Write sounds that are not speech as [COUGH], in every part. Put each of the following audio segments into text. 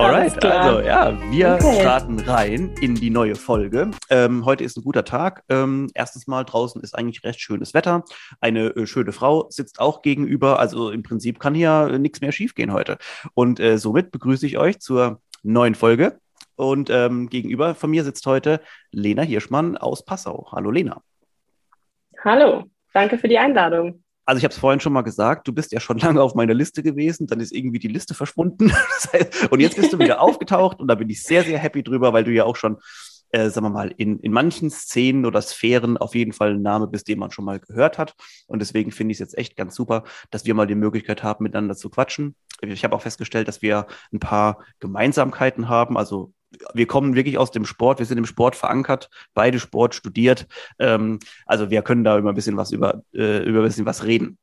Alright, also ja, wir okay. starten rein in die neue Folge. Ähm, heute ist ein guter Tag. Ähm, erstens mal draußen ist eigentlich recht schönes Wetter. Eine äh, schöne Frau sitzt auch gegenüber. Also im Prinzip kann hier äh, nichts mehr schiefgehen heute. Und äh, somit begrüße ich euch zur neuen Folge. Und ähm, gegenüber von mir sitzt heute Lena Hirschmann aus Passau. Hallo Lena. Hallo, danke für die Einladung also ich habe es vorhin schon mal gesagt, du bist ja schon [LAUGHS] lange auf meiner Liste gewesen, dann ist irgendwie die Liste verschwunden. [LAUGHS] und jetzt bist du wieder aufgetaucht und da bin ich sehr, sehr happy drüber, weil du ja auch schon, äh, sagen wir mal, in, in manchen Szenen oder Sphären auf jeden Fall ein Name bist, den man schon mal gehört hat. Und deswegen finde ich es jetzt echt ganz super, dass wir mal die Möglichkeit haben, miteinander zu quatschen. Ich habe auch festgestellt, dass wir ein paar Gemeinsamkeiten haben, also wir kommen wirklich aus dem Sport, wir sind im Sport verankert, beide Sport studiert. Ähm, also wir können da immer ein bisschen was über, äh, über ein bisschen was reden.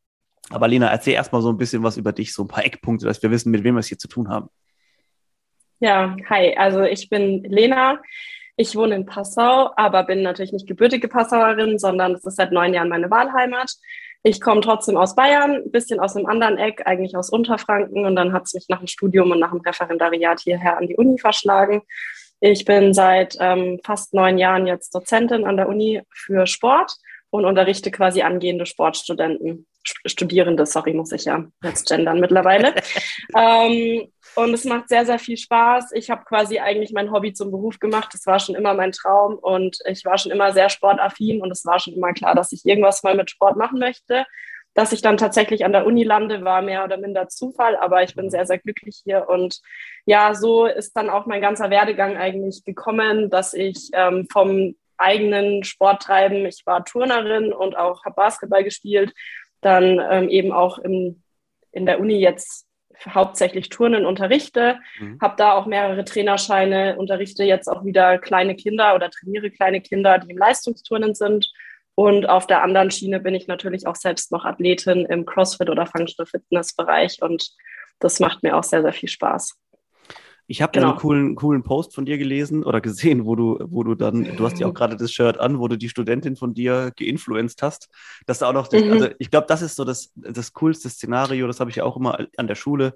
Aber Lena, erzähl erstmal so ein bisschen was über dich, so ein paar Eckpunkte, dass wir wissen, mit wem wir es hier zu tun haben. Ja, hi, also ich bin Lena. Ich wohne in Passau, aber bin natürlich nicht gebürtige Passauerin, sondern es ist seit neun Jahren meine Wahlheimat. Ich komme trotzdem aus Bayern, ein bisschen aus einem anderen Eck, eigentlich aus Unterfranken. Und dann hat es mich nach dem Studium und nach dem Referendariat hierher an die Uni verschlagen. Ich bin seit ähm, fast neun Jahren jetzt Dozentin an der Uni für Sport und unterrichte quasi angehende Sportstudenten. Studierende, sorry, muss ich ja jetzt gendern mittlerweile. [LAUGHS] ähm, und es macht sehr, sehr viel Spaß. Ich habe quasi eigentlich mein Hobby zum Beruf gemacht. Das war schon immer mein Traum und ich war schon immer sehr sportaffin und es war schon immer klar, dass ich irgendwas mal mit Sport machen möchte. Dass ich dann tatsächlich an der Uni lande, war mehr oder minder Zufall, aber ich bin sehr, sehr glücklich hier. Und ja, so ist dann auch mein ganzer Werdegang eigentlich gekommen, dass ich ähm, vom eigenen Sport treiben, ich war Turnerin und auch habe Basketball gespielt, dann ähm, eben auch im, in der Uni jetzt hauptsächlich Turnen unterrichte, mhm. habe da auch mehrere Trainerscheine, unterrichte jetzt auch wieder kleine Kinder oder trainiere kleine Kinder, die im Leistungsturnen sind. Und auf der anderen Schiene bin ich natürlich auch selbst noch Athletin im CrossFit oder Functional Fitness Bereich und das macht mir auch sehr, sehr viel Spaß. Ich habe genau. einen coolen, coolen Post von dir gelesen oder gesehen, wo du, wo du dann, du hast ja auch gerade das Shirt an, wo du die Studentin von dir geinfluenced hast. Dass da auch noch, mhm. also ich glaube, das ist so das, das coolste Szenario, das habe ich ja auch immer an der Schule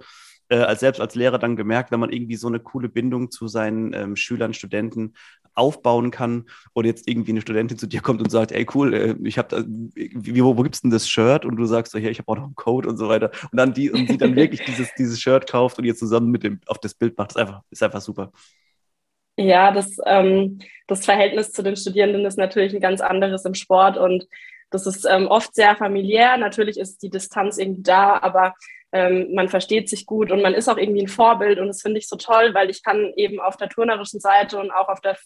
äh, als selbst als Lehrer dann gemerkt, wenn man irgendwie so eine coole Bindung zu seinen ähm, Schülern, Studenten aufbauen kann und jetzt irgendwie eine Studentin zu dir kommt und sagt, ey cool, äh, ich habe wo, wo gibt's denn das Shirt? Und du sagst so, ja, ich habe auch noch einen Code und so weiter. Und dann die und die dann [LAUGHS] wirklich dieses, dieses Shirt kauft und ihr zusammen mit dem auf das Bild macht, ist einfach, ist einfach super. Ja, das, ähm, das Verhältnis zu den Studierenden ist natürlich ein ganz anderes im Sport und das ist ähm, oft sehr familiär. Natürlich ist die Distanz irgendwie da, aber ähm, man versteht sich gut und man ist auch irgendwie ein Vorbild und das finde ich so toll, weil ich kann eben auf der turnerischen Seite und auch auf der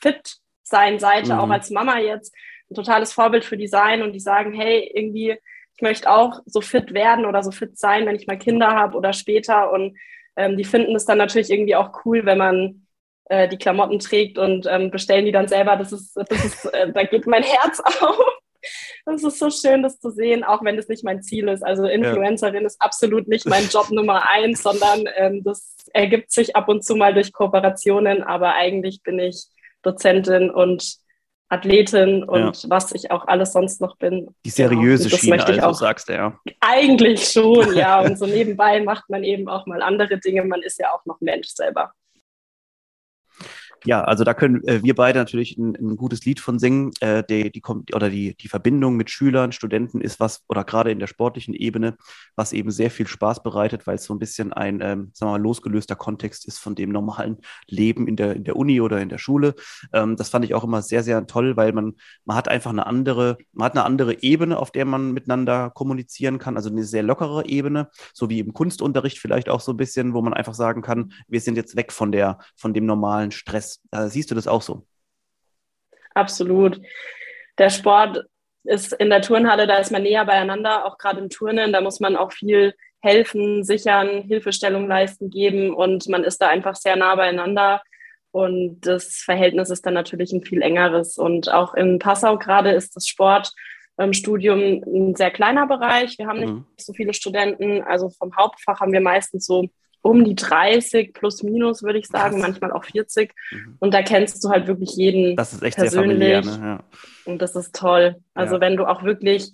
fit sein Seite, mhm. auch als Mama jetzt, ein totales Vorbild für die sein und die sagen, hey, irgendwie, ich möchte auch so fit werden oder so fit sein, wenn ich mal Kinder habe oder später. Und ähm, die finden es dann natürlich irgendwie auch cool, wenn man äh, die Klamotten trägt und ähm, bestellen die dann selber. Das ist, das ist, äh, da geht mein Herz [LAUGHS] auf. Das ist so schön, das zu sehen, auch wenn das nicht mein Ziel ist. Also Influencerin ja. ist absolut nicht mein Job Nummer eins, sondern ähm, das ergibt sich ab und zu mal durch Kooperationen. Aber eigentlich bin ich Dozentin und Athletin und ja. was ich auch alles sonst noch bin. Die seriöse genau. Schiene, also auch, sagst du ja. Eigentlich schon, ja. [LAUGHS] Und so nebenbei macht man eben auch mal andere Dinge. Man ist ja auch noch Mensch selber. Ja, also da können äh, wir beide natürlich ein, ein, gutes Lied von singen. Äh, die, die kommt oder die, die Verbindung mit Schülern, Studenten ist was, oder gerade in der sportlichen Ebene, was eben sehr viel Spaß bereitet, weil es so ein bisschen ein, ähm, sagen wir mal, losgelöster Kontext ist von dem normalen Leben in der, in der Uni oder in der Schule. Ähm, das fand ich auch immer sehr, sehr toll, weil man, man hat einfach eine andere, man hat eine andere Ebene, auf der man miteinander kommunizieren kann, also eine sehr lockere Ebene, so wie im Kunstunterricht vielleicht auch so ein bisschen, wo man einfach sagen kann, wir sind jetzt weg von der, von dem normalen Stress äh, siehst du das auch so? Absolut. Der Sport ist in der Turnhalle, da ist man näher beieinander, auch gerade im Turnen, da muss man auch viel helfen, sichern, Hilfestellung leisten, geben und man ist da einfach sehr nah beieinander. Und das Verhältnis ist dann natürlich ein viel engeres. Und auch in Passau gerade ist das Sport ähm, ein sehr kleiner Bereich. Wir haben nicht mhm. so viele Studenten. Also vom Hauptfach haben wir meistens so um die 30 plus minus, würde ich sagen, Krass. manchmal auch 40. Mhm. Und da kennst du halt wirklich jeden das ist echt persönlich. Sehr familiär, ne? ja. Und das ist toll. Also ja. wenn du auch wirklich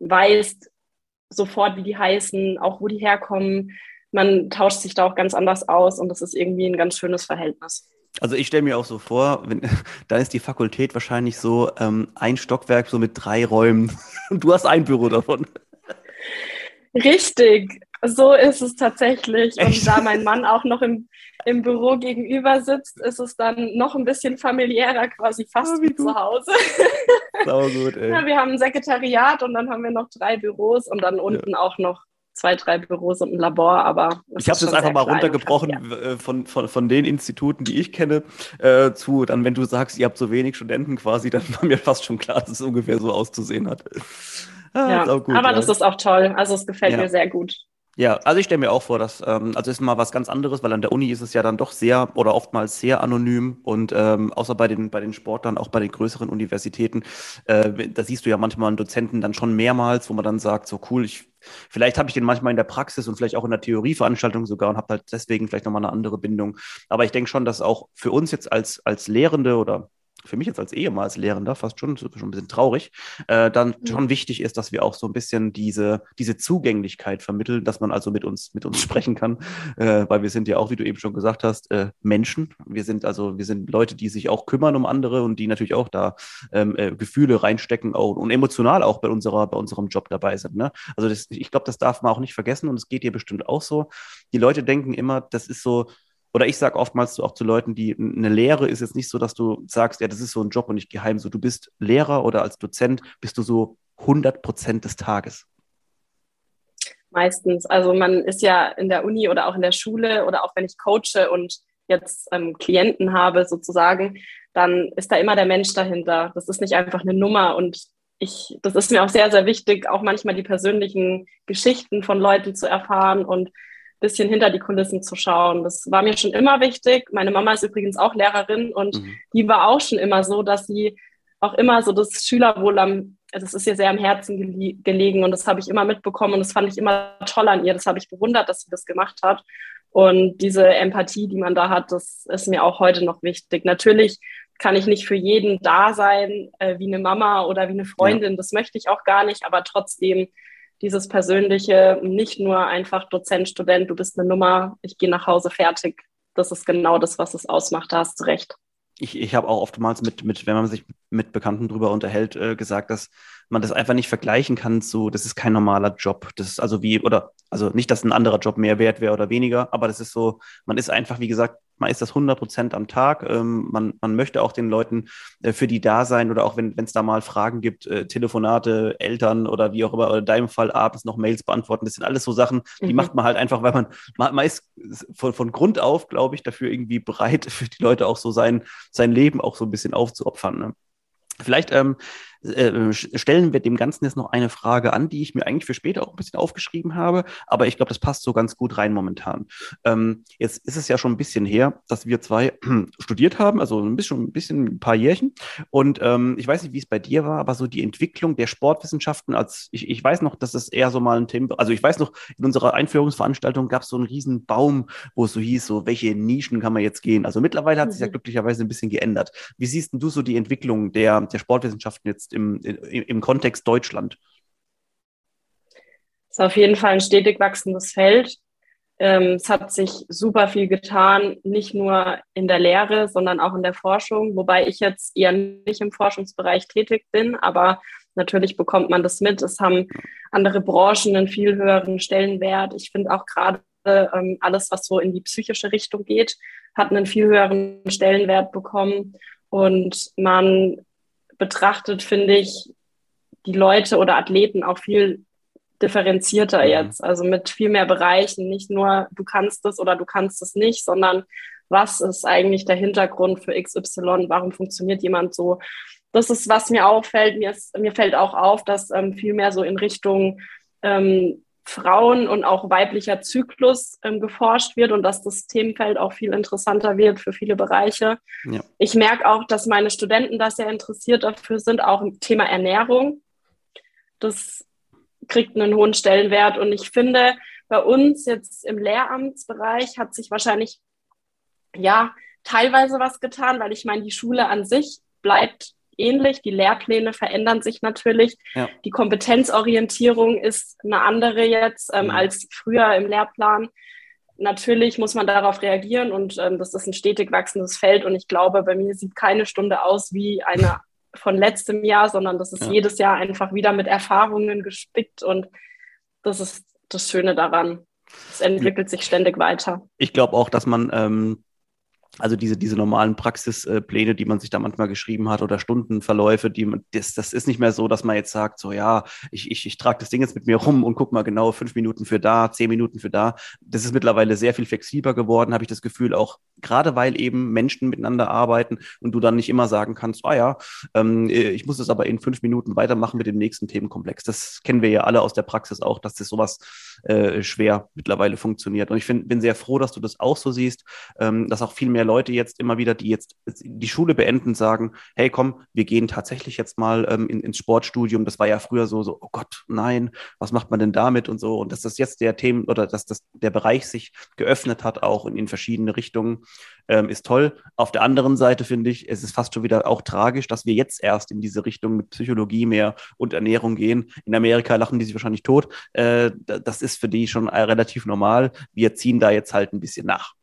weißt sofort, wie die heißen, auch wo die herkommen, man tauscht sich da auch ganz anders aus und das ist irgendwie ein ganz schönes Verhältnis. Also ich stelle mir auch so vor, wenn, [LAUGHS] da ist die Fakultät wahrscheinlich so ähm, ein Stockwerk so mit drei Räumen und [LAUGHS] du hast ein Büro davon. Richtig, so ist es tatsächlich. Echt? Und da mein Mann auch noch im, im Büro gegenüber sitzt, ist es dann noch ein bisschen familiärer, quasi fast oh, wie, wie zu Hause. Sau gut, ey. Ja, wir haben ein Sekretariat und dann haben wir noch drei Büros und dann unten ja. auch noch zwei, drei Büros und ein Labor, aber. Ich habe es jetzt einfach mal runtergebrochen äh, von, von, von den Instituten, die ich kenne, äh, zu, dann, wenn du sagst, ihr habt so wenig Studenten quasi, dann war mir fast schon klar, dass es ungefähr so auszusehen hat. Ah, ja, gut, aber ja. das ist auch toll. Also es gefällt mir sehr gut. Ja, also ich stelle mir auch vor, dass, ähm, also ist mal was ganz anderes, weil an der Uni ist es ja dann doch sehr oder oftmals sehr anonym und ähm, außer bei den, bei den Sportlern, auch bei den größeren Universitäten, äh, da siehst du ja manchmal einen Dozenten dann schon mehrmals, wo man dann sagt, so cool, ich, vielleicht habe ich den manchmal in der Praxis und vielleicht auch in der Theorieveranstaltung sogar und habe halt deswegen vielleicht nochmal eine andere Bindung. Aber ich denke schon, dass auch für uns jetzt als, als Lehrende oder für mich jetzt als ehemals Lehrender fast schon, schon ein bisschen traurig, äh, dann mhm. schon wichtig ist, dass wir auch so ein bisschen diese, diese Zugänglichkeit vermitteln, dass man also mit uns, mit uns [LAUGHS] sprechen kann, äh, weil wir sind ja auch, wie du eben schon gesagt hast, äh, Menschen. Wir sind also, wir sind Leute, die sich auch kümmern um andere und die natürlich auch da ähm, äh, Gefühle reinstecken auch, und emotional auch bei unserer, bei unserem Job dabei sind. Ne? Also das, ich glaube, das darf man auch nicht vergessen und es geht dir bestimmt auch so. Die Leute denken immer, das ist so, oder ich sage oftmals auch zu Leuten, die eine Lehre ist jetzt nicht so, dass du sagst, ja, das ist so ein Job und nicht geheim. So, du bist Lehrer oder als Dozent bist du so 100 Prozent des Tages. Meistens. Also man ist ja in der Uni oder auch in der Schule oder auch wenn ich coache und jetzt ähm, Klienten habe sozusagen, dann ist da immer der Mensch dahinter. Das ist nicht einfach eine Nummer und ich, das ist mir auch sehr, sehr wichtig, auch manchmal die persönlichen Geschichten von Leuten zu erfahren und bisschen hinter die Kulissen zu schauen. Das war mir schon immer wichtig. Meine Mama ist übrigens auch Lehrerin und mhm. die war auch schon immer so, dass sie auch immer so das Schülerwohl am, das ist ihr sehr am Herzen gele gelegen und das habe ich immer mitbekommen und das fand ich immer toll an ihr. Das habe ich bewundert, dass sie das gemacht hat. Und diese Empathie, die man da hat, das ist mir auch heute noch wichtig. Natürlich kann ich nicht für jeden da sein, äh, wie eine Mama oder wie eine Freundin. Ja. Das möchte ich auch gar nicht, aber trotzdem dieses persönliche, nicht nur einfach Dozent, Student, du bist eine Nummer, ich gehe nach Hause fertig. Das ist genau das, was es ausmacht, da hast du recht. Ich, ich habe auch oftmals mit, mit, wenn man sich mit Bekannten drüber unterhält, äh, gesagt, dass man das einfach nicht vergleichen kann so, das ist kein normaler Job. Das ist also wie, oder, also nicht, dass ein anderer Job mehr wert wäre oder weniger, aber das ist so, man ist einfach, wie gesagt, man ist das 100 Prozent am Tag. Ähm, man, man möchte auch den Leuten äh, für die da sein oder auch wenn es da mal Fragen gibt, äh, Telefonate, Eltern oder wie auch immer, oder in deinem Fall abends noch Mails beantworten. Das sind alles so Sachen, die mhm. macht man halt einfach, weil man, man, man ist von, von Grund auf, glaube ich, dafür irgendwie bereit, [LAUGHS] für die Leute auch so sein, sein Leben auch so ein bisschen aufzuopfern. Ne? Vielleicht ähm, äh, stellen wir dem Ganzen jetzt noch eine Frage an, die ich mir eigentlich für später auch ein bisschen aufgeschrieben habe, aber ich glaube, das passt so ganz gut rein momentan. Ähm, jetzt ist es ja schon ein bisschen her, dass wir zwei [CLEARS THROAT] studiert haben, also ein bisschen, ein bisschen, ein paar Jährchen. Und ähm, ich weiß nicht, wie es bei dir war, aber so die Entwicklung der Sportwissenschaften, als ich, ich weiß noch, dass es eher so mal ein Thema, also ich weiß noch, in unserer Einführungsveranstaltung gab es so einen riesen Baum, wo es so hieß, so welche Nischen kann man jetzt gehen. Also mittlerweile hat sich ja mhm. glücklicherweise ein bisschen geändert. Wie siehst du so die Entwicklung der, der Sportwissenschaften jetzt im, im, im Kontext Deutschland? Das ist auf jeden Fall ein stetig wachsendes Feld. Ähm, es hat sich super viel getan, nicht nur in der Lehre, sondern auch in der Forschung, wobei ich jetzt eher nicht im Forschungsbereich tätig bin, aber natürlich bekommt man das mit. Es haben andere Branchen einen viel höheren Stellenwert. Ich finde auch gerade ähm, alles, was so in die psychische Richtung geht, hat einen viel höheren Stellenwert bekommen. Und man betrachtet, finde ich, die Leute oder Athleten auch viel differenzierter mhm. jetzt, also mit viel mehr Bereichen, nicht nur du kannst es oder du kannst es nicht, sondern was ist eigentlich der Hintergrund für XY, warum funktioniert jemand so. Das ist, was mir auffällt. Mir, ist, mir fällt auch auf, dass ähm, viel mehr so in Richtung ähm, Frauen und auch weiblicher Zyklus ähm, geforscht wird und dass das Themenfeld auch viel interessanter wird für viele Bereiche. Ja. Ich merke auch, dass meine Studenten da sehr interessiert dafür sind, auch im Thema Ernährung. das kriegt einen hohen Stellenwert. Und ich finde, bei uns jetzt im Lehramtsbereich hat sich wahrscheinlich ja teilweise was getan, weil ich meine, die Schule an sich bleibt ähnlich. Die Lehrpläne verändern sich natürlich. Ja. Die Kompetenzorientierung ist eine andere jetzt ähm, mhm. als früher im Lehrplan. Natürlich muss man darauf reagieren und ähm, das ist ein stetig wachsendes Feld. Und ich glaube, bei mir sieht keine Stunde aus wie eine von letztem Jahr, sondern das ist ja. jedes Jahr einfach wieder mit Erfahrungen gespickt und das ist das Schöne daran. Es entwickelt sich ständig weiter. Ich glaube auch, dass man ähm, also diese, diese normalen Praxispläne, die man sich da manchmal geschrieben hat oder Stundenverläufe, die man, das, das ist nicht mehr so, dass man jetzt sagt, so ja, ich, ich, ich trage das Ding jetzt mit mir rum und guck mal genau fünf Minuten für da, zehn Minuten für da. Das ist mittlerweile sehr viel flexibler geworden, habe ich das Gefühl, auch gerade weil eben Menschen miteinander arbeiten und du dann nicht immer sagen kannst, ah ja, ähm, ich muss das aber in fünf Minuten weitermachen mit dem nächsten Themenkomplex. Das kennen wir ja alle aus der Praxis auch, dass das sowas äh, schwer mittlerweile funktioniert. Und ich find, bin sehr froh, dass du das auch so siehst, ähm, dass auch viel mehr Leute jetzt immer wieder, die jetzt die Schule beenden, sagen, hey komm, wir gehen tatsächlich jetzt mal ähm, in, ins Sportstudium. Das war ja früher so, so, oh Gott, nein, was macht man denn damit und so. Und dass das jetzt der Themen oder dass das der Bereich sich geöffnet hat, auch in, in verschiedene Richtungen, ähm, ist toll. Auf der anderen Seite finde ich, es ist fast schon wieder auch tragisch, dass wir jetzt erst in diese Richtung mit Psychologie mehr und Ernährung gehen. In Amerika lachen die sich wahrscheinlich tot. Äh, das ist für die schon äh, relativ normal. Wir ziehen da jetzt halt ein bisschen nach.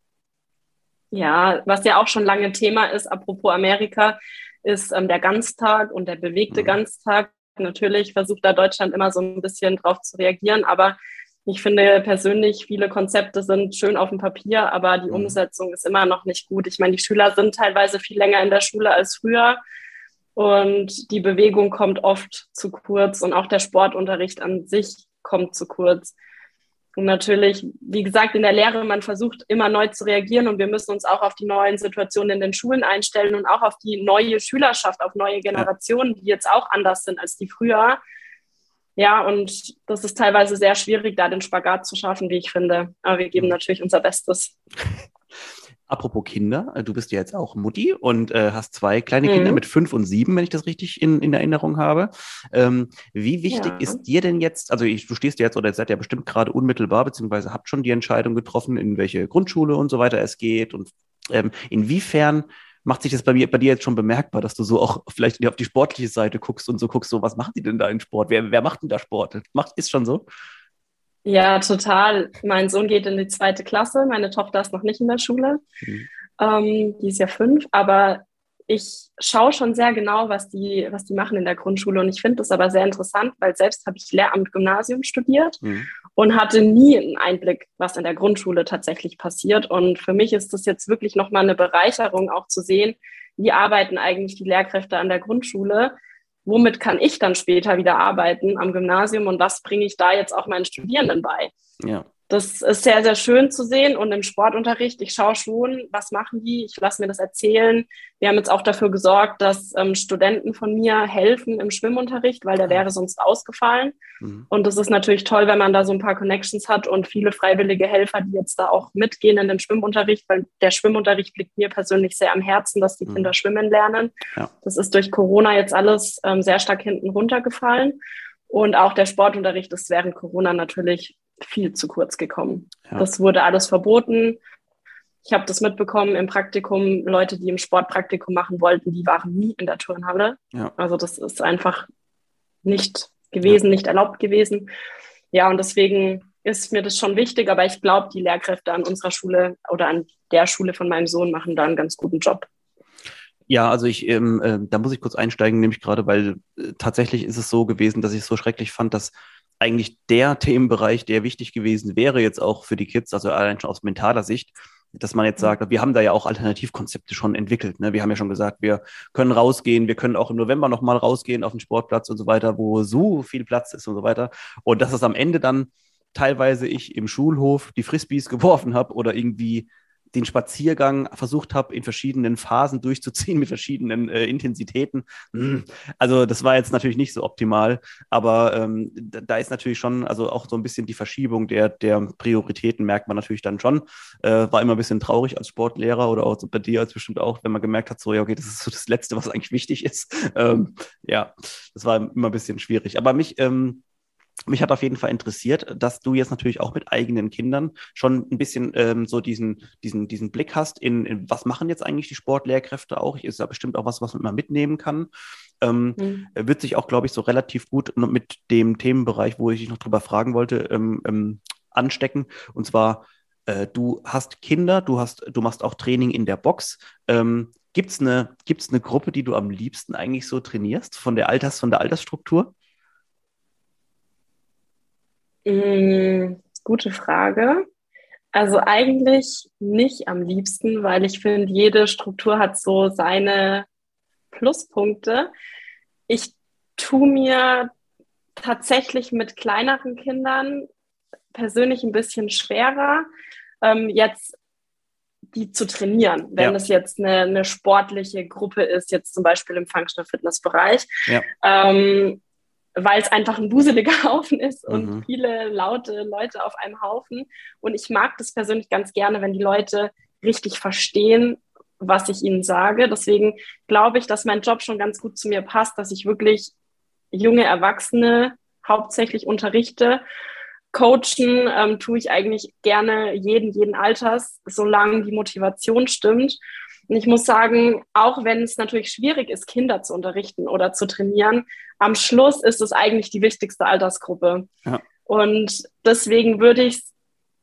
Ja, was ja auch schon lange Thema ist, apropos Amerika, ist ähm, der Ganztag und der bewegte mhm. Ganztag. Natürlich versucht da Deutschland immer so ein bisschen drauf zu reagieren, aber ich finde persönlich, viele Konzepte sind schön auf dem Papier, aber die mhm. Umsetzung ist immer noch nicht gut. Ich meine, die Schüler sind teilweise viel länger in der Schule als früher und die Bewegung kommt oft zu kurz und auch der Sportunterricht an sich kommt zu kurz. Und natürlich, wie gesagt, in der Lehre, man versucht immer neu zu reagieren und wir müssen uns auch auf die neuen Situationen in den Schulen einstellen und auch auf die neue Schülerschaft, auf neue Generationen, die jetzt auch anders sind als die früher. Ja, und das ist teilweise sehr schwierig, da den Spagat zu schaffen, wie ich finde. Aber wir geben mhm. natürlich unser Bestes. [LAUGHS] Apropos Kinder, äh, du bist ja jetzt auch Mutti und äh, hast zwei kleine Kinder mhm. mit fünf und sieben, wenn ich das richtig in, in Erinnerung habe. Ähm, wie wichtig ja. ist dir denn jetzt, also ich, du stehst jetzt oder seid ja bestimmt gerade unmittelbar, beziehungsweise habt schon die Entscheidung getroffen, in welche Grundschule und so weiter es geht und ähm, inwiefern macht sich das bei mir, bei dir jetzt schon bemerkbar, dass du so auch vielleicht auf die sportliche Seite guckst und so guckst, so was machen die denn da in Sport? Wer, wer macht denn da Sport? Macht, ist schon so? Ja, total. Mein Sohn geht in die zweite Klasse, meine Tochter ist noch nicht in der Schule. Mhm. Ähm, die ist ja fünf, aber ich schaue schon sehr genau, was die, was die machen in der Grundschule. Und ich finde das aber sehr interessant, weil selbst habe ich Lehramt Gymnasium studiert mhm. und hatte nie einen Einblick, was in der Grundschule tatsächlich passiert. Und für mich ist das jetzt wirklich nochmal eine Bereicherung, auch zu sehen, wie arbeiten eigentlich die Lehrkräfte an der Grundschule. Womit kann ich dann später wieder arbeiten am Gymnasium und was bringe ich da jetzt auch meinen Studierenden bei? Ja das ist sehr, sehr schön zu sehen. Und im Sportunterricht, ich schaue schon, was machen die? Ich lasse mir das erzählen. Wir haben jetzt auch dafür gesorgt, dass ähm, Studenten von mir helfen im Schwimmunterricht, weil der wäre sonst ausgefallen. Mhm. Und das ist natürlich toll, wenn man da so ein paar Connections hat und viele freiwillige Helfer, die jetzt da auch mitgehen in den Schwimmunterricht, weil der Schwimmunterricht liegt mir persönlich sehr am Herzen, dass die mhm. Kinder schwimmen lernen. Ja. Das ist durch Corona jetzt alles ähm, sehr stark hinten runtergefallen. Und auch der Sportunterricht ist während Corona natürlich viel zu kurz gekommen. Ja. Das wurde alles verboten. Ich habe das mitbekommen im Praktikum. Leute, die im Sportpraktikum machen wollten, die waren nie in der Turnhalle. Ja. Also das ist einfach nicht gewesen, ja. nicht erlaubt gewesen. Ja, und deswegen ist mir das schon wichtig, aber ich glaube, die Lehrkräfte an unserer Schule oder an der Schule von meinem Sohn machen da einen ganz guten Job. Ja, also ich, ähm, äh, da muss ich kurz einsteigen, nämlich gerade, weil äh, tatsächlich ist es so gewesen, dass ich es so schrecklich fand, dass eigentlich der Themenbereich, der wichtig gewesen wäre, jetzt auch für die Kids, also allein schon aus mentaler Sicht, dass man jetzt mhm. sagt, wir haben da ja auch Alternativkonzepte schon entwickelt. Ne? Wir haben ja schon gesagt, wir können rausgehen, wir können auch im November nochmal rausgehen auf den Sportplatz und so weiter, wo so viel Platz ist und so weiter. Und dass es am Ende dann teilweise ich im Schulhof die Frisbees [LAUGHS] geworfen habe oder irgendwie den Spaziergang versucht habe, in verschiedenen Phasen durchzuziehen [LAUGHS] mit verschiedenen äh, Intensitäten. Hm, also das war jetzt natürlich nicht so optimal, aber ähm, da, ist natürlich schon, also auch so ein bisschen die Verschiebung der, der Prioritäten merkt man natürlich dann schon. Äh, war immer ein bisschen traurig als Sportlehrer oder auch bei dir als bestimmt auch, wenn man gemerkt hat, so ja, okay, das ist so das Letzte, was [LAUGHS] eigentlich wichtig ist. Ähm, ja, das war immer ein bisschen schwierig. Aber mich ähm, mich hat auf jeden Fall interessiert, dass du jetzt natürlich auch mit eigenen Kindern schon ein bisschen ähm, so diesen, diesen, diesen Blick hast in, in, was machen jetzt eigentlich die Sportlehrkräfte auch. Ist ja bestimmt auch was, was man immer mitnehmen kann. Ähm, mhm. Wird sich auch, glaube ich, so relativ gut mit dem Themenbereich, wo ich dich noch drüber fragen wollte, ähm, ähm, anstecken. Und zwar, äh, du hast Kinder, du hast, du machst auch Training in der Box. Ähm, Gibt es eine, gibt's eine Gruppe, die du am liebsten eigentlich so trainierst, von der Alters, von der Altersstruktur? Mm, gute Frage. Also eigentlich nicht am liebsten, weil ich finde, jede Struktur hat so seine Pluspunkte. Ich tue mir tatsächlich mit kleineren Kindern persönlich ein bisschen schwerer, ähm, jetzt die zu trainieren, wenn ja. es jetzt eine, eine, sportliche Gruppe ist, jetzt zum Beispiel im Functional Fitness Bereich. Ja. Ähm, weil es einfach ein wuseliger [LAUGHS] Haufen ist und mhm. viele laute Leute auf einem Haufen. Und ich mag das persönlich ganz gerne, wenn die Leute richtig verstehen, was ich ihnen sage. Deswegen glaube ich, dass mein Job schon ganz gut zu mir passt, dass ich wirklich junge Erwachsene hauptsächlich unterrichte. Coachen ähm, tue ich eigentlich gerne jeden, jeden Alters, solange die Motivation stimmt. Und ich muss sagen, auch wenn es natürlich schwierig ist, Kinder zu unterrichten oder zu trainieren, am Schluss ist es eigentlich die wichtigste Altersgruppe. Ja. Und deswegen würde ich es,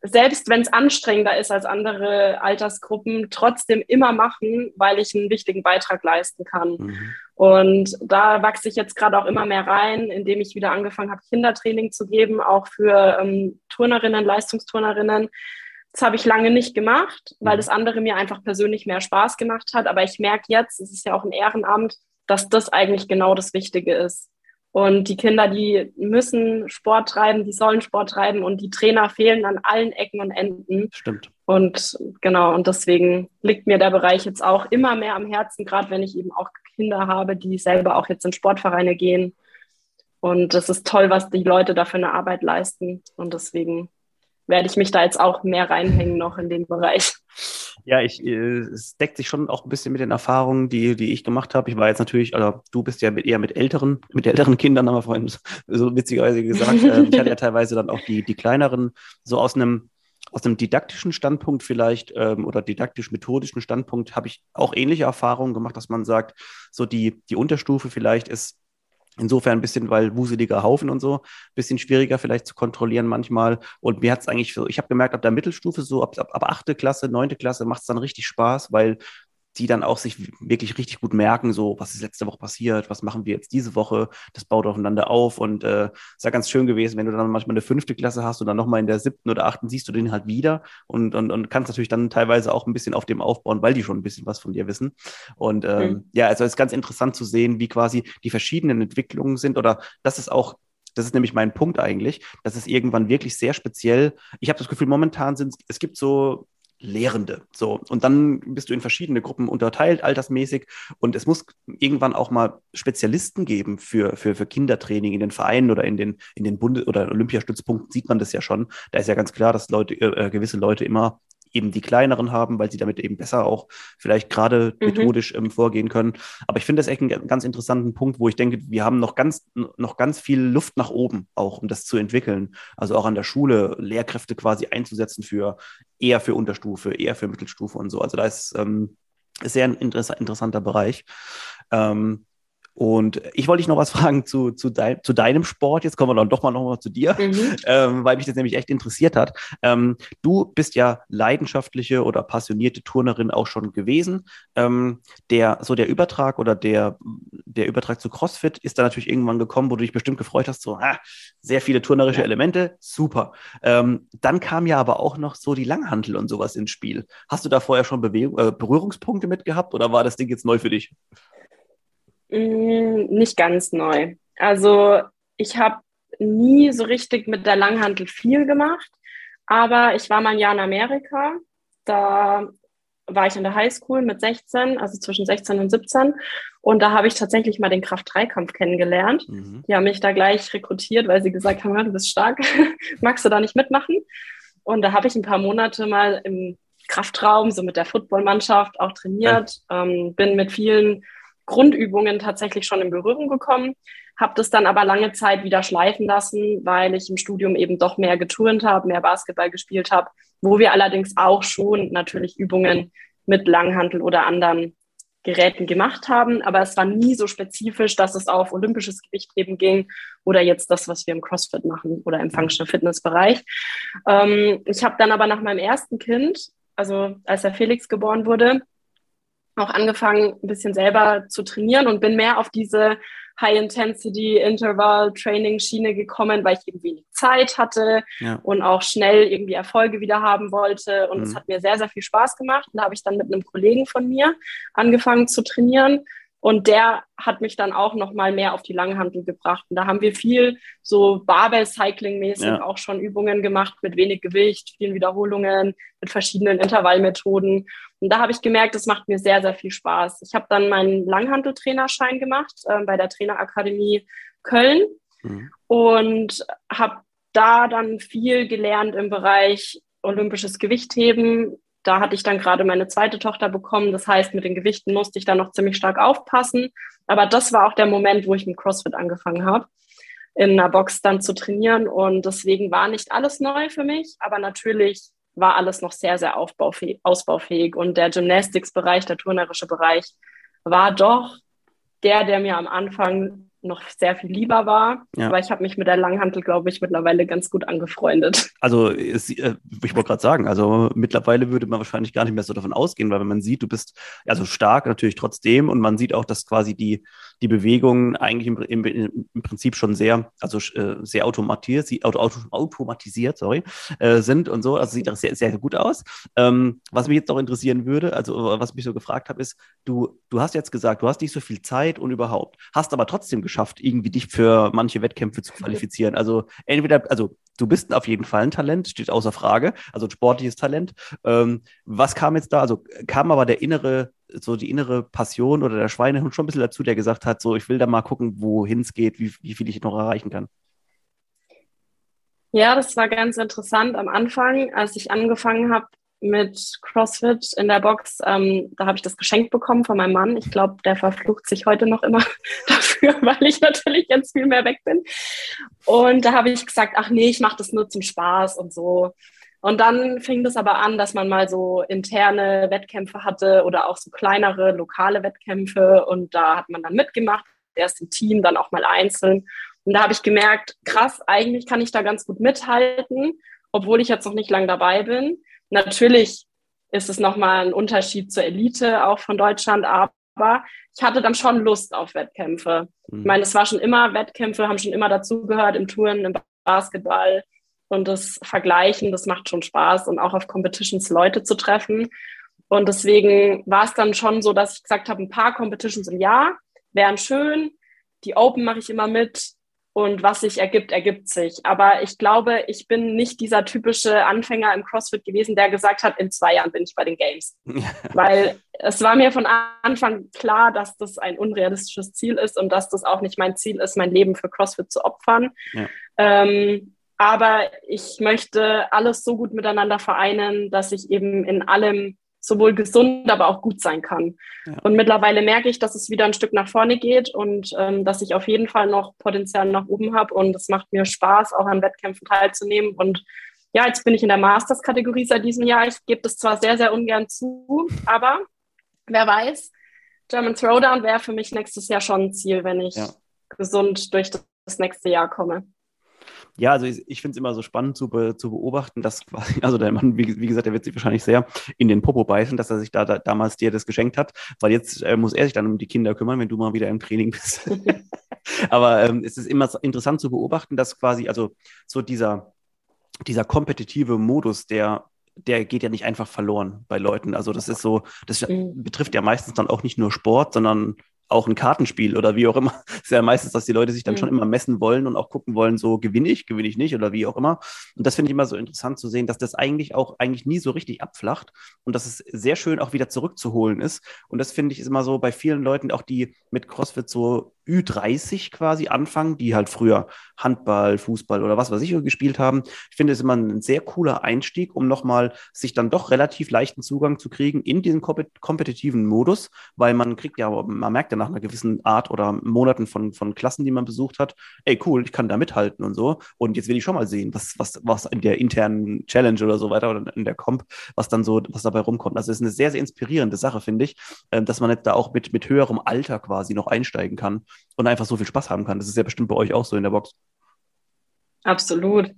selbst wenn es anstrengender ist als andere Altersgruppen, trotzdem immer machen, weil ich einen wichtigen Beitrag leisten kann. Mhm. Und da wachse ich jetzt gerade auch immer mehr rein, indem ich wieder angefangen habe, Kindertraining zu geben, auch für ähm, Turnerinnen, Leistungsturnerinnen, das habe ich lange nicht gemacht, weil mhm. das andere mir einfach persönlich mehr Spaß gemacht hat. Aber ich merke jetzt, es ist ja auch ein Ehrenamt, dass das eigentlich genau das Wichtige ist. Und die Kinder, die müssen Sport treiben, die sollen Sport treiben und die Trainer fehlen an allen Ecken und Enden. Stimmt. Und genau, und deswegen liegt mir der Bereich jetzt auch immer mehr am Herzen, gerade wenn ich eben auch Kinder habe, die selber auch jetzt in Sportvereine gehen. Und es ist toll, was die Leute da für eine Arbeit leisten. Und deswegen werde ich mich da jetzt auch mehr reinhängen noch in den Bereich. Ja, ich, äh, es deckt sich schon auch ein bisschen mit den Erfahrungen, die, die ich gemacht habe. Ich war jetzt natürlich, also du bist ja mit, eher mit älteren, mit älteren Kindern, haben wir vorhin [LAUGHS] so witzigerweise gesagt. [LAUGHS] ähm, ich hatte ja teilweise dann auch die, die kleineren, so aus einem, aus einem didaktischen Standpunkt vielleicht ähm, oder didaktisch-methodischen Standpunkt habe ich auch ähnliche Erfahrungen gemacht, dass man sagt, so die, die Unterstufe vielleicht ist Insofern ein bisschen, weil wuseliger Haufen und so, bisschen schwieriger vielleicht zu kontrollieren manchmal. Und mir hat es eigentlich so, ich habe gemerkt, ab der Mittelstufe, so ab, ab, ab 8. Klasse, 9. Klasse macht es dann richtig Spaß, weil die dann auch sich wirklich richtig gut merken, so, was ist letzte Woche passiert, was machen wir jetzt diese Woche, das baut aufeinander auf und äh, ist ja ganz schön gewesen, wenn du dann manchmal eine fünfte Klasse hast und dann nochmal in der siebten oder achten siehst du den halt wieder und, und, und kannst natürlich dann teilweise auch ein bisschen auf dem aufbauen, weil die schon ein bisschen was von dir wissen. Und ähm, mhm. ja, also es ist ganz interessant zu sehen, wie quasi die verschiedenen Entwicklungen sind oder das ist auch das ist nämlich mein Punkt eigentlich. Das ist irgendwann wirklich sehr speziell. Ich habe das Gefühl, momentan sind es gibt so Lehrende. So. Und dann bist du in verschiedene Gruppen unterteilt, altersmäßig. Und es muss irgendwann auch mal Spezialisten geben für, für, für Kindertraining in den Vereinen oder in den, in den Bundes- oder Olympiastützpunkten sieht man das ja schon. Da ist ja ganz klar, dass Leute, äh, gewisse Leute immer eben die kleineren haben, weil sie damit eben besser auch vielleicht gerade mhm. methodisch ähm, vorgehen können. Aber ich finde das echt einen ganz interessanten Punkt, wo ich denke, wir haben noch ganz, noch ganz viel Luft nach oben auch, um das zu entwickeln. Also auch an der Schule Lehrkräfte quasi einzusetzen für eher für Unterstufe, eher für Mittelstufe und so. Also da ist ähm, sehr ein interessanter Bereich. Ähm, und ich wollte dich noch was [LAUGHS] fragen zu, zu, dein, zu deinem Sport. Jetzt kommen wir dann doch mal noch mal zu dir, mhm. [LAUGHS] ähm, weil mich das nämlich echt interessiert hat. Ähm, du bist ja leidenschaftliche oder passionierte Turnerin auch schon gewesen. Ähm, der, so der Übertrag oder der, der Übertrag zu CrossFit ist da natürlich irgendwann gekommen, wo du dich bestimmt gefreut hast, so, ah, sehr viele turnerische ja. Elemente, super. Ähm, dann kam ja aber auch noch so die Langhantel und sowas ins Spiel. Hast du da vorher schon Bewegung, äh, Berührungspunkte mit gehabt oder war das Ding jetzt neu für dich? Mm, nicht ganz neu. Also ich habe nie so richtig mit der Langhantel viel gemacht, aber ich war mal ein Jahr in Amerika. Da war ich in der Highschool mit 16, also zwischen 16 und 17. Und da habe ich tatsächlich mal den Kraft-3-Kampf kennengelernt. Mhm. Die haben mich da gleich rekrutiert, weil sie gesagt haben, du bist stark, [LAUGHS] magst du da nicht mitmachen? Und da habe ich ein paar Monate mal im Kraftraum, so mit der Footballmannschaft auch trainiert, ja. ähm, bin mit vielen Grundübungen tatsächlich schon in Berührung gekommen, habe das dann aber lange Zeit wieder schleifen lassen, weil ich im Studium eben doch mehr geturnt habe, mehr Basketball gespielt habe, wo wir allerdings auch schon natürlich Übungen mit Langhantel oder anderen Geräten gemacht haben, aber es war nie so spezifisch, dass es auf olympisches Gewicht eben ging oder jetzt das, was wir im CrossFit machen oder im Functional Fitness Bereich. Ähm, ich habe dann aber nach meinem ersten Kind, also als der Felix geboren wurde, auch angefangen, ein bisschen selber zu trainieren und bin mehr auf diese High-Intensity-Interval-Training-Schiene gekommen, weil ich eben wenig Zeit hatte ja. und auch schnell irgendwie Erfolge wieder haben wollte. Und es mhm. hat mir sehr, sehr viel Spaß gemacht. Und da habe ich dann mit einem Kollegen von mir angefangen zu trainieren. Und der hat mich dann auch noch mal mehr auf die Langhandel gebracht. Und da haben wir viel so Barbell-Cycling-mäßig ja. auch schon Übungen gemacht mit wenig Gewicht, vielen Wiederholungen, mit verschiedenen Intervallmethoden. Und da habe ich gemerkt, das macht mir sehr, sehr viel Spaß. Ich habe dann meinen Langhantel-Trainerschein gemacht äh, bei der Trainerakademie Köln mhm. und habe da dann viel gelernt im Bereich olympisches Gewichtheben, da hatte ich dann gerade meine zweite Tochter bekommen. Das heißt, mit den Gewichten musste ich dann noch ziemlich stark aufpassen. Aber das war auch der Moment, wo ich mit CrossFit angefangen habe, in einer Box dann zu trainieren. Und deswegen war nicht alles neu für mich, aber natürlich war alles noch sehr, sehr ausbaufähig. Und der Gymnastics-Bereich, der turnerische Bereich, war doch der, der mir am Anfang noch sehr viel lieber war. Ja. Aber ich habe mich mit der Langhantel, glaube ich, mittlerweile ganz gut angefreundet. Also äh, ich wollte gerade sagen, also mittlerweile würde man wahrscheinlich gar nicht mehr so davon ausgehen, weil wenn man sieht, du bist also stark natürlich trotzdem und man sieht auch, dass quasi die, die Bewegungen eigentlich im, im, im Prinzip schon sehr, also äh, sehr automatisiert, auto, auto, automatisiert, sorry, äh, sind und so. Also sieht das sehr, sehr gut aus. Ähm, was mich jetzt noch interessieren würde, also was mich so gefragt habe, ist, du, du hast jetzt gesagt, du hast nicht so viel Zeit und überhaupt, hast aber trotzdem geschafft, irgendwie dich für manche Wettkämpfe zu qualifizieren. Also entweder, also du bist auf jeden Fall ein Talent, steht außer Frage, also ein sportliches Talent. Ähm, was kam jetzt da? Also kam aber der innere, so die innere Passion oder der Schweinehund schon ein bisschen dazu, der gesagt hat, so ich will da mal gucken, wohin es geht, wie, wie viel ich noch erreichen kann. Ja, das war ganz interessant am Anfang, als ich angefangen habe, mit CrossFit in der Box. Ähm, da habe ich das geschenkt bekommen von meinem Mann. Ich glaube, der verflucht sich heute noch immer [LAUGHS] dafür, weil ich natürlich jetzt viel mehr weg bin. Und da habe ich gesagt, ach nee, ich mache das nur zum Spaß und so. Und dann fing das aber an, dass man mal so interne Wettkämpfe hatte oder auch so kleinere lokale Wettkämpfe. Und da hat man dann mitgemacht, erst im Team, dann auch mal einzeln. Und da habe ich gemerkt, krass, eigentlich kann ich da ganz gut mithalten, obwohl ich jetzt noch nicht lang dabei bin. Natürlich ist es nochmal ein Unterschied zur Elite auch von Deutschland, aber ich hatte dann schon Lust auf Wettkämpfe. Mhm. Ich meine, es war schon immer, Wettkämpfe haben schon immer dazugehört im Touren, im Basketball und das Vergleichen, das macht schon Spaß und auch auf Competitions Leute zu treffen. Und deswegen war es dann schon so, dass ich gesagt habe, ein paar Competitions im Jahr wären schön. Die Open mache ich immer mit und was sich ergibt, ergibt sich. Aber ich glaube, ich bin nicht dieser typische Anfänger im CrossFit gewesen, der gesagt hat, in zwei Jahren bin ich bei den Games. Weil es war mir von Anfang klar, dass das ein unrealistisches Ziel ist und dass das auch nicht mein Ziel ist, mein Leben für CrossFit zu opfern. Ja. Ähm, aber ich möchte alles so gut miteinander vereinen, dass ich eben in allem sowohl gesund, aber auch gut sein kann. Ja. Und mittlerweile merke ich, dass es wieder ein Stück nach vorne geht und ähm, dass ich auf jeden Fall noch Potenzial nach oben habe. Und es macht mir Spaß, auch an Wettkämpfen teilzunehmen. Und ja, jetzt bin ich in der Masters-Kategorie seit diesem Jahr. Ich gebe das zwar sehr, sehr ungern zu, aber wer weiß, German Throwdown wäre für mich nächstes Jahr schon ein Ziel, wenn ich ja. gesund durch das nächste Jahr komme. Ja, also ich, ich finde es immer so spannend zu, be, zu beobachten, dass quasi, [LAUGHS] also der Mann, wie, wie, gesagt, der wird sich wahrscheinlich sehr in den Popo beißen, dass er sich da, da damals dir das geschenkt hat, weil jetzt äh, muss er sich dann um die Kinder kümmern, wenn du mal wieder im Training bist. [LAUGHS] Aber ähm, es ist immer interessant zu beobachten, dass quasi, also so dieser, dieser kompetitive Modus, der der geht ja nicht einfach verloren bei Leuten. Also das ist so, das mhm. betrifft ja meistens dann auch nicht nur Sport, sondern auch ein Kartenspiel oder wie auch immer. Es [LAUGHS] ist ja meistens, dass die Leute sich dann mhm. schon immer messen wollen und auch gucken wollen, so gewinne ich, gewinne ich nicht oder wie auch immer. Und das finde ich immer so interessant zu sehen, dass das eigentlich auch eigentlich nie so richtig abflacht und dass es sehr schön auch wieder zurückzuholen ist. Und das finde ich ist immer so bei vielen Leuten, auch die mit CrossFit so Ü30 quasi anfangen, die halt früher Handball, Fußball oder was weiß ich gespielt haben. Ich finde es immer ein sehr cooler Einstieg, um nochmal sich dann doch relativ leichten Zugang zu kriegen in diesen kompetitiven Modus, weil man kriegt ja, man merkt ja nach einer gewissen Art oder Monaten von, von Klassen, die man besucht hat, ey cool, ich kann da mithalten und so. Und jetzt will ich schon mal sehen, was, was, was in der internen Challenge oder so weiter oder in der Comp, was dann so, was dabei rumkommt. Also es ist eine sehr, sehr inspirierende Sache, finde ich, ähm, dass man jetzt da auch mit, mit höherem Alter quasi noch einsteigen kann und einfach so viel Spaß haben kann. Das ist ja bestimmt bei euch auch so in der Box. Absolut.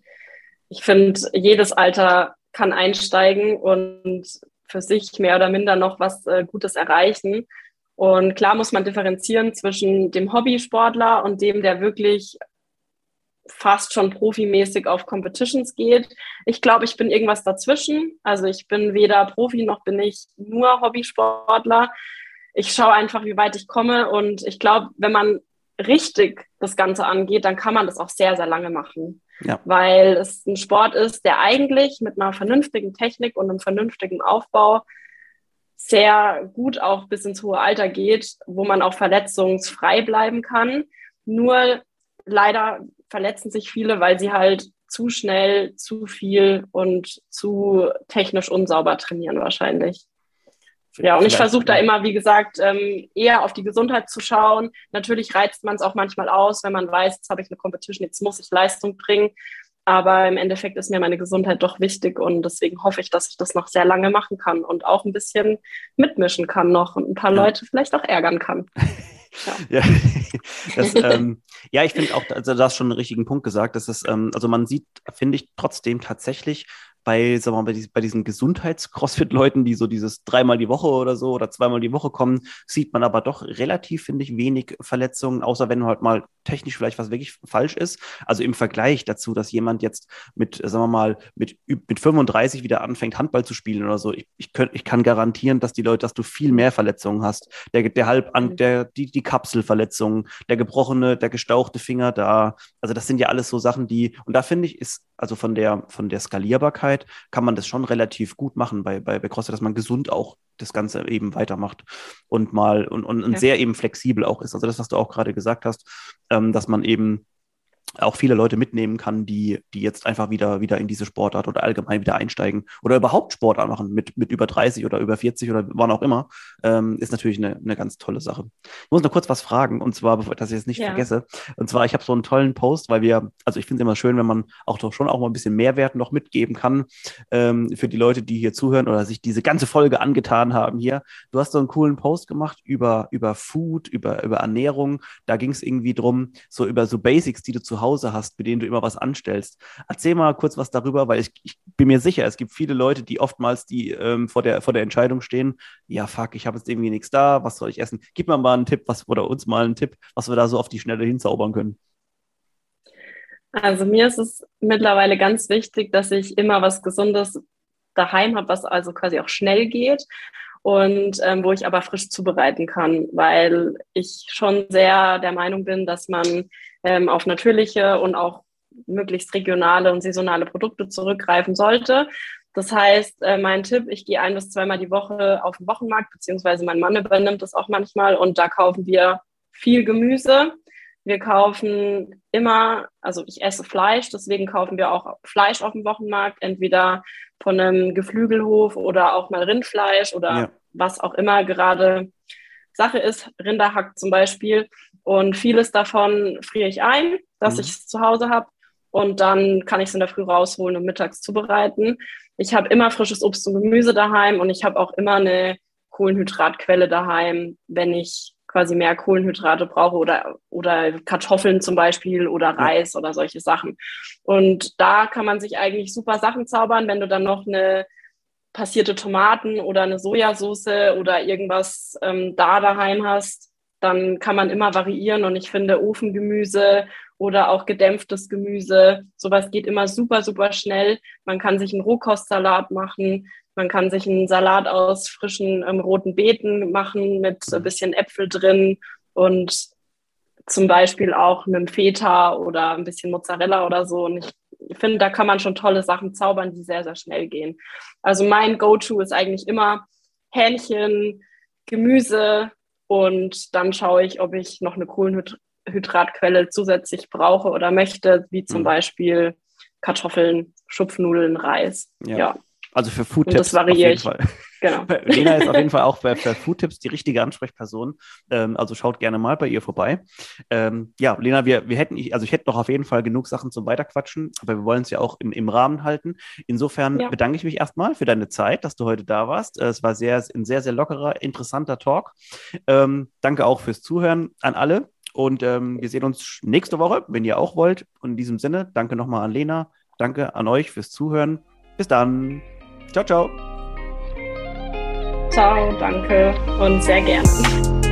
Ich finde, jedes Alter kann einsteigen und für sich mehr oder minder noch was äh, Gutes erreichen. Und klar muss man differenzieren zwischen dem Hobbysportler und dem, der wirklich fast schon profimäßig auf Competitions geht. Ich glaube, ich bin irgendwas dazwischen. Also ich bin weder Profi noch bin ich nur Hobbysportler ich schaue einfach, wie weit ich komme. Und ich glaube, wenn man richtig das Ganze angeht, dann kann man das auch sehr, sehr lange machen. Ja. Weil es ein Sport ist, der eigentlich mit einer vernünftigen Technik und einem vernünftigen Aufbau sehr gut auch bis ins hohe Alter geht, wo man auch verletzungsfrei bleiben kann. Nur leider verletzen sich viele, weil sie halt zu schnell, zu viel und zu technisch unsauber trainieren wahrscheinlich. Ja, und ich versuche da immer, wie gesagt, ähm, eher auf die Gesundheit zu schauen. Natürlich reizt man es auch manchmal aus, wenn man weiß, jetzt habe ich eine Competition, jetzt muss ich Leistung bringen. Aber im Endeffekt ist mir meine Gesundheit doch wichtig und deswegen hoffe ich, dass ich das noch sehr lange machen kann und auch ein bisschen mitmischen kann noch und ein paar. Leute vielleicht auch ärgern kann. [LAUGHS] [LAUGHS] Ja, das, ähm, ja ich finde auch, also du hast schon einen richtigen Punkt gesagt, dass es, ähm, also man sieht, finde ich, trotzdem tatsächlich bei, sagen wir mal, bei, diesen, bei diesen Gesundheits-Crossfit-Leuten, die so dieses dreimal die Woche oder so oder zweimal die Woche kommen, sieht man aber doch relativ, finde ich, wenig Verletzungen, außer wenn halt mal technisch vielleicht was wirklich falsch ist. Also im Vergleich dazu, dass jemand jetzt mit, sagen wir mal, mit, mit 35 wieder anfängt, Handball zu spielen oder so, ich, ich, könnt, ich kann garantieren, dass die Leute, dass du viel mehr Verletzungen hast. Der, der halb an, mhm. der, die, die Kapselverletzungen, der gebrochene, der gestauchte Finger da. Also das sind ja alles so Sachen, die, und da finde ich, ist also von der, von der Skalierbarkeit kann man das schon relativ gut machen bei, bei, bei CrossFit, dass man gesund auch das Ganze eben weitermacht und mal und, und, und ja. sehr eben flexibel auch ist. Also das, was du auch gerade gesagt hast, ähm, dass man eben auch viele Leute mitnehmen kann, die, die jetzt einfach wieder, wieder in diese Sportart oder allgemein wieder einsteigen oder überhaupt Sportart machen mit, mit über 30 oder über 40 oder wann auch immer, ähm, ist natürlich eine, eine ganz tolle Sache. Ich muss noch kurz was fragen und zwar, bevor dass ich es nicht ja. vergesse. Und zwar, ich habe so einen tollen Post, weil wir, also ich finde es immer schön, wenn man auch doch schon auch mal ein bisschen Mehrwert noch mitgeben kann ähm, für die Leute, die hier zuhören oder sich diese ganze Folge angetan haben hier. Du hast so einen coolen Post gemacht über, über Food, über, über Ernährung. Da ging es irgendwie drum, so über so Basics, die du zu Hause Hause hast, mit denen du immer was anstellst. Erzähl mal kurz was darüber, weil ich, ich bin mir sicher, es gibt viele Leute, die oftmals die ähm, vor, der, vor der Entscheidung stehen, ja fuck, ich habe jetzt irgendwie nichts da, was soll ich essen? Gib mir mal einen Tipp, was, oder uns mal einen Tipp, was wir da so auf die Schnelle hinzaubern können. Also mir ist es mittlerweile ganz wichtig, dass ich immer was Gesundes daheim habe, was also quasi auch schnell geht und ähm, wo ich aber frisch zubereiten kann, weil ich schon sehr der Meinung bin, dass man ähm, auf natürliche und auch möglichst regionale und saisonale Produkte zurückgreifen sollte. Das heißt, äh, mein Tipp, ich gehe ein bis zweimal die Woche auf den Wochenmarkt, beziehungsweise mein Mann übernimmt das auch manchmal und da kaufen wir viel Gemüse. Wir kaufen immer, also ich esse Fleisch, deswegen kaufen wir auch Fleisch auf dem Wochenmarkt, entweder von einem Geflügelhof oder auch mal Rindfleisch oder ja. was auch immer gerade Sache ist, Rinderhack zum Beispiel. Und vieles davon friere ich ein, dass mhm. ich es zu Hause habe. Und dann kann ich es in der Früh rausholen und mittags zubereiten. Ich habe immer frisches Obst und Gemüse daheim und ich habe auch immer eine Kohlenhydratquelle daheim, wenn ich quasi mehr Kohlenhydrate brauche oder, oder Kartoffeln zum Beispiel oder Reis oder solche Sachen. Und da kann man sich eigentlich super Sachen zaubern, wenn du dann noch eine passierte Tomaten oder eine Sojasauce oder irgendwas ähm, da daheim hast, dann kann man immer variieren und ich finde Ofengemüse oder auch gedämpftes Gemüse, sowas geht immer super, super schnell. Man kann sich einen Rohkostsalat machen, man kann sich einen Salat aus frischen ähm, roten Beeten machen mit ein bisschen Äpfel drin und zum Beispiel auch einem Feta oder ein bisschen Mozzarella oder so. Und ich finde, da kann man schon tolle Sachen zaubern, die sehr, sehr schnell gehen. Also mein Go-To ist eigentlich immer Hähnchen, Gemüse und dann schaue ich, ob ich noch eine Kohlenhydratquelle zusätzlich brauche oder möchte, wie zum mhm. Beispiel Kartoffeln, Schupfnudeln, Reis. ja. ja. Also für Foodtipps. Das variiere ich. Fall. Genau. [LAUGHS] Lena ist auf jeden Fall auch [LAUGHS] für, für Foodtipps die richtige Ansprechperson. Ähm, also schaut gerne mal bei ihr vorbei. Ähm, ja, Lena, wir, wir hätten, also ich hätte noch auf jeden Fall genug Sachen zum Weiterquatschen, aber wir wollen es ja auch im, im Rahmen halten. Insofern ja. bedanke ich mich erstmal für deine Zeit, dass du heute da warst. Es war sehr, ein sehr, sehr lockerer, interessanter Talk. Ähm, danke auch fürs Zuhören an alle. Und ähm, wir sehen uns nächste Woche, wenn ihr auch wollt. Und in diesem Sinne, danke nochmal an Lena. Danke an euch fürs Zuhören. Bis dann. Ciao, ciao. Ciao, danke und sehr gerne.